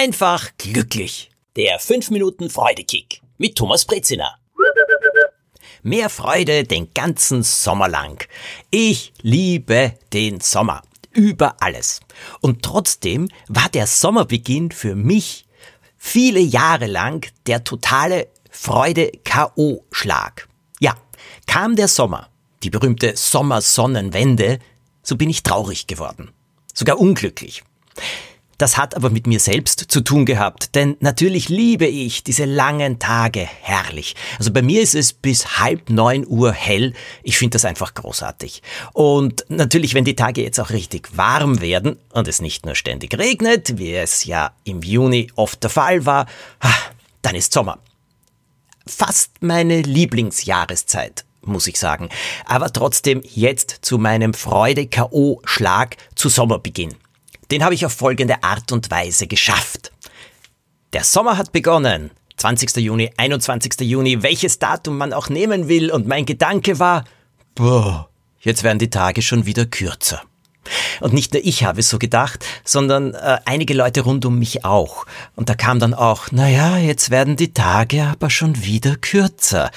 einfach glücklich. Der 5 Minuten Freudekick mit Thomas Brezina. Mehr Freude den ganzen Sommer lang. Ich liebe den Sommer. Über alles. Und trotzdem war der Sommerbeginn für mich viele Jahre lang der totale Freude-K.O.-Schlag. Ja, kam der Sommer, die berühmte Sommersonnenwende, so bin ich traurig geworden. Sogar unglücklich. Das hat aber mit mir selbst zu tun gehabt, denn natürlich liebe ich diese langen Tage herrlich. Also bei mir ist es bis halb neun Uhr hell. Ich finde das einfach großartig. Und natürlich, wenn die Tage jetzt auch richtig warm werden und es nicht nur ständig regnet, wie es ja im Juni oft der Fall war, dann ist Sommer. Fast meine Lieblingsjahreszeit muss ich sagen. Aber trotzdem jetzt zu meinem Freude-K.O.-Schlag zu Sommerbeginn. Den habe ich auf folgende Art und Weise geschafft. Der Sommer hat begonnen. 20. Juni, 21. Juni, welches Datum man auch nehmen will, und mein Gedanke war, boah, jetzt werden die Tage schon wieder kürzer. Und nicht nur ich habe so gedacht, sondern äh, einige Leute rund um mich auch. Und da kam dann auch, naja, jetzt werden die Tage aber schon wieder kürzer.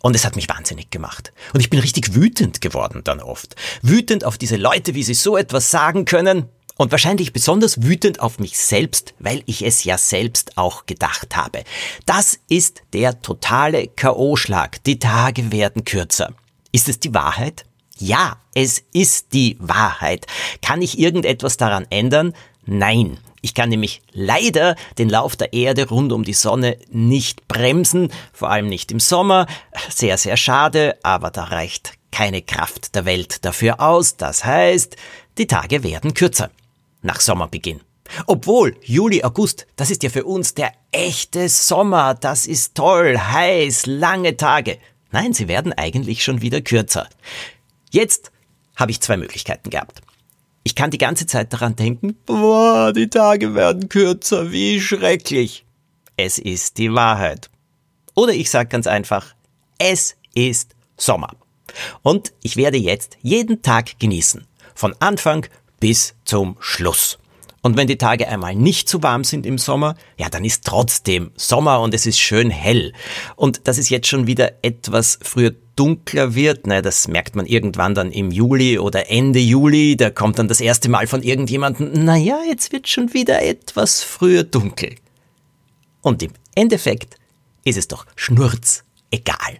Und es hat mich wahnsinnig gemacht. Und ich bin richtig wütend geworden dann oft. Wütend auf diese Leute, wie sie so etwas sagen können. Und wahrscheinlich besonders wütend auf mich selbst, weil ich es ja selbst auch gedacht habe. Das ist der totale K.O.-Schlag. Die Tage werden kürzer. Ist es die Wahrheit? Ja, es ist die Wahrheit. Kann ich irgendetwas daran ändern? Nein. Ich kann nämlich leider den Lauf der Erde rund um die Sonne nicht bremsen, vor allem nicht im Sommer. Sehr, sehr schade, aber da reicht keine Kraft der Welt dafür aus. Das heißt, die Tage werden kürzer nach Sommerbeginn. Obwohl, Juli, August, das ist ja für uns der echte Sommer, das ist toll, heiß, lange Tage. Nein, sie werden eigentlich schon wieder kürzer. Jetzt habe ich zwei Möglichkeiten gehabt. Ich kann die ganze Zeit daran denken, boah, die Tage werden kürzer, wie schrecklich. Es ist die Wahrheit. Oder ich sage ganz einfach, es ist Sommer. Und ich werde jetzt jeden Tag genießen. Von Anfang bis zum Schluss. Und wenn die Tage einmal nicht zu warm sind im Sommer, ja, dann ist trotzdem Sommer und es ist schön hell. Und dass es jetzt schon wieder etwas früher dunkler wird, ne, das merkt man irgendwann dann im Juli oder Ende Juli, da kommt dann das erste Mal von irgendjemandem, naja, jetzt wird schon wieder etwas früher dunkel. Und im Endeffekt ist es doch schnurz egal.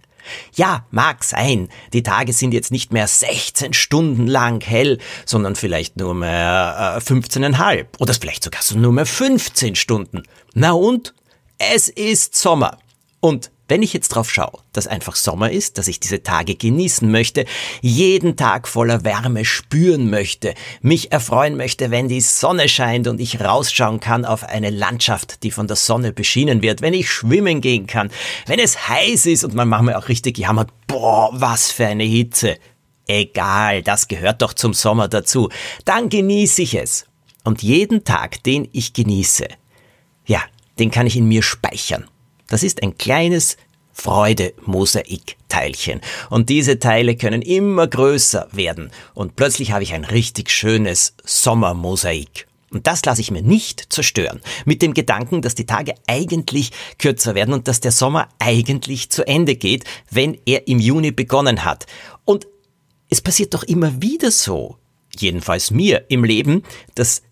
Ja, mag sein, die Tage sind jetzt nicht mehr 16 Stunden lang hell, sondern vielleicht nur mehr äh, 15,5 oder vielleicht sogar so nur mehr 15 Stunden. Na und? Es ist Sommer. Und wenn ich jetzt drauf schaue, dass einfach Sommer ist, dass ich diese Tage genießen möchte, jeden Tag voller Wärme spüren möchte, mich erfreuen möchte, wenn die Sonne scheint und ich rausschauen kann auf eine Landschaft, die von der Sonne beschienen wird, wenn ich schwimmen gehen kann, wenn es heiß ist und man manchmal auch richtig jammert, boah, was für eine Hitze. Egal, das gehört doch zum Sommer dazu. Dann genieße ich es. Und jeden Tag, den ich genieße, ja, den kann ich in mir speichern. Das ist ein kleines Freude-Mosaik-Teilchen. Und diese Teile können immer größer werden. Und plötzlich habe ich ein richtig schönes Sommermosaik. Und das lasse ich mir nicht zerstören. Mit dem Gedanken, dass die Tage eigentlich kürzer werden und dass der Sommer eigentlich zu Ende geht, wenn er im Juni begonnen hat. Und es passiert doch immer wieder so, jedenfalls mir im Leben, dass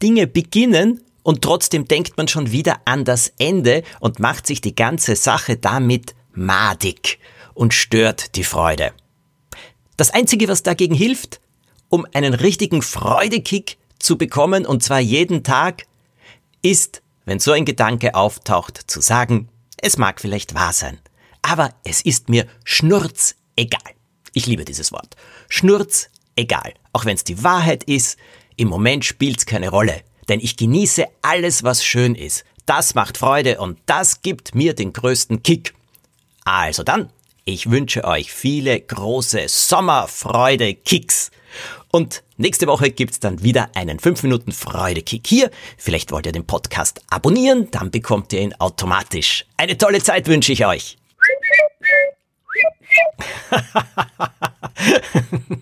Dinge beginnen und trotzdem denkt man schon wieder an das Ende und macht sich die ganze Sache damit madig und stört die Freude. Das Einzige, was dagegen hilft, um einen richtigen Freudekick zu bekommen, und zwar jeden Tag, ist, wenn so ein Gedanke auftaucht, zu sagen, es mag vielleicht wahr sein, aber es ist mir schnurz egal. Ich liebe dieses Wort. Schnurz egal. Auch wenn es die Wahrheit ist, im Moment spielt's keine Rolle denn ich genieße alles, was schön ist. Das macht Freude und das gibt mir den größten Kick. Also dann, ich wünsche euch viele große Sommerfreude-Kicks. Und nächste Woche gibt's dann wieder einen 5 Minuten Freude-Kick hier. Vielleicht wollt ihr den Podcast abonnieren, dann bekommt ihr ihn automatisch. Eine tolle Zeit wünsche ich euch.